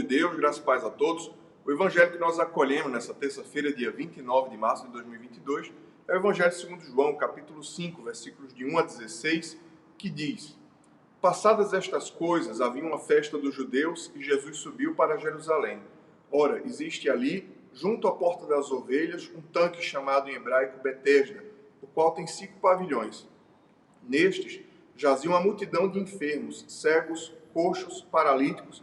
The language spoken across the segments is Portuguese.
De Deus, graças e paz a todos. O evangelho que nós acolhemos nessa terça-feira, dia 29 de março de 2022, é o evangelho segundo João, capítulo 5, versículos de 1 a 16, que diz: Passadas estas coisas, havia uma festa dos judeus e Jesus subiu para Jerusalém. Ora, existe ali, junto à porta das ovelhas, um tanque chamado em hebraico Betesda, o qual tem cinco pavilhões. Nestes jazia uma multidão de enfermos, cegos, coxos, paralíticos,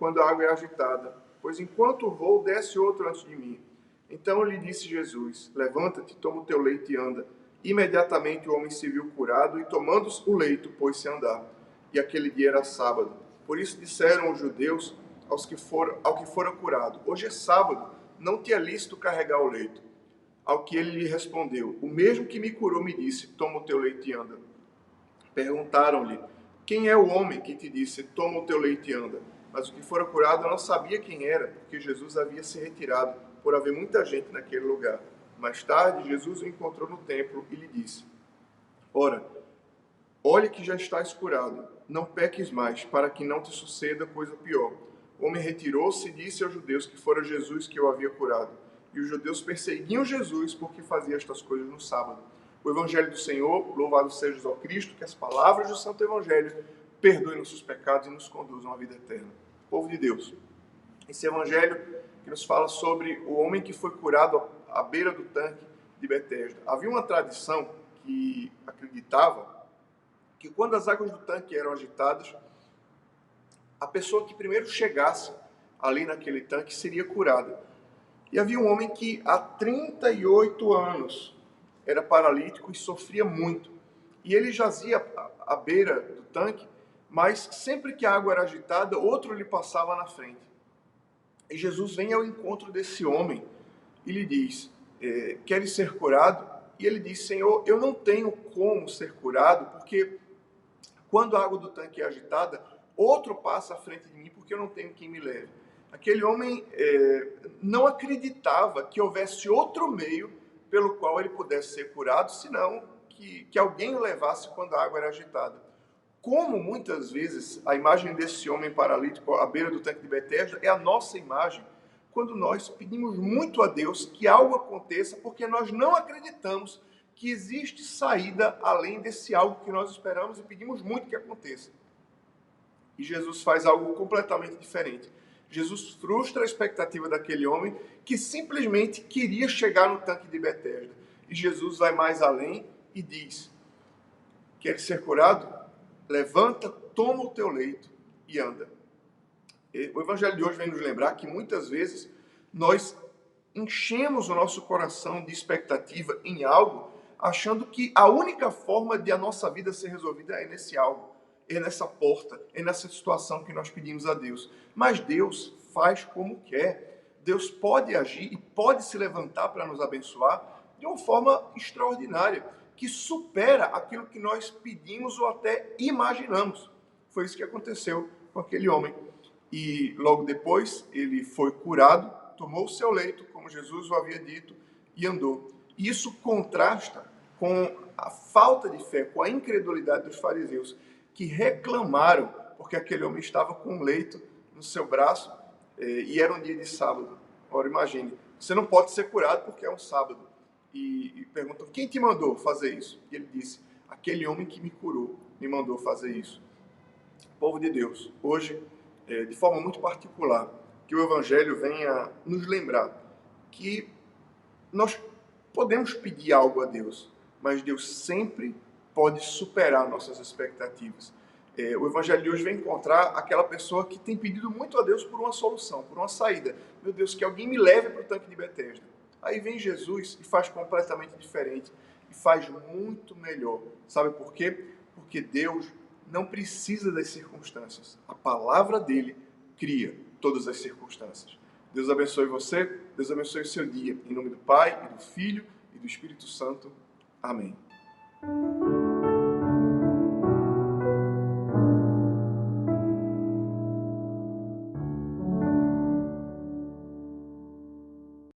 quando a água é agitada, pois enquanto vou, desce outro antes de mim. Então lhe disse Jesus: Levanta-te, toma o teu leito e anda. Imediatamente o homem se viu curado e, tomando o leito, pôs-se a andar. E aquele dia era sábado. Por isso disseram os judeus aos que foram, ao que fora curado: Hoje é sábado, não te é lícito carregar o leito. Ao que ele lhe respondeu: O mesmo que me curou me disse: Toma o teu leito e anda. Perguntaram-lhe: Quem é o homem que te disse: Toma o teu leito e anda? Mas o que fora curado não sabia quem era, porque Jesus havia se retirado, por haver muita gente naquele lugar. Mais tarde, Jesus o encontrou no templo e lhe disse: Ora, olhe que já estás curado, não peques mais, para que não te suceda coisa pior. O homem retirou-se e disse aos judeus que fora Jesus que o havia curado. E os judeus perseguiam Jesus porque fazia estas coisas no sábado. O Evangelho do Senhor, louvado seja o Cristo, que as palavras do Santo Evangelho perdoe nossos pecados e nos conduzam à vida eterna. Povo de Deus, esse evangelho que nos fala sobre o homem que foi curado à beira do tanque de Betesda. Havia uma tradição que acreditava que quando as águas do tanque eram agitadas, a pessoa que primeiro chegasse ali naquele tanque seria curada. E havia um homem que há 38 anos era paralítico e sofria muito. E ele jazia à beira do tanque mas sempre que a água era agitada, outro lhe passava na frente. E Jesus vem ao encontro desse homem e lhe diz: é, Queres ser curado? E ele diz: Senhor, eu não tenho como ser curado, porque quando a água do tanque é agitada, outro passa à frente de mim, porque eu não tenho quem me leve. Aquele homem é, não acreditava que houvesse outro meio pelo qual ele pudesse ser curado, senão que, que alguém o levasse quando a água era agitada. Como muitas vezes a imagem desse homem paralítico à beira do tanque de Betesda é a nossa imagem quando nós pedimos muito a Deus que algo aconteça porque nós não acreditamos que existe saída além desse algo que nós esperamos e pedimos muito que aconteça. E Jesus faz algo completamente diferente. Jesus frustra a expectativa daquele homem que simplesmente queria chegar no tanque de Betesda. E Jesus vai mais além e diz: Quer ser curado? levanta, toma o teu leito e anda. O evangelho de hoje vem nos lembrar que muitas vezes nós enchemos o nosso coração de expectativa em algo, achando que a única forma de a nossa vida ser resolvida é nesse algo, é nessa porta, é nessa situação que nós pedimos a Deus. Mas Deus faz como quer. Deus pode agir e pode se levantar para nos abençoar de uma forma extraordinária que supera aquilo que nós pedimos ou até imaginamos. Foi isso que aconteceu com aquele homem. E logo depois ele foi curado, tomou o seu leito, como Jesus o havia dito, e andou. Isso contrasta com a falta de fé, com a incredulidade dos fariseus, que reclamaram porque aquele homem estava com um leito no seu braço eh, e era um dia de sábado. Ora, imagine, você não pode ser curado porque é um sábado e, e perguntam: quem te mandou fazer isso? E ele disse: aquele homem que me curou me mandou fazer isso. Povo de Deus, hoje, é, de forma muito particular, que o Evangelho venha nos lembrar que nós podemos pedir algo a Deus, mas Deus sempre pode superar nossas expectativas. É, o Evangelho de hoje vem encontrar aquela pessoa que tem pedido muito a Deus por uma solução, por uma saída. Meu Deus, que alguém me leve para o tanque de Betesda. Aí vem Jesus e faz completamente diferente e faz muito melhor. Sabe por quê? Porque Deus não precisa das circunstâncias. A palavra dele cria. todas as circunstâncias. Deus abençoe você, Deus abençoe o seu dia. Em nome do Pai, e do Filho e do Espírito Santo. Amém.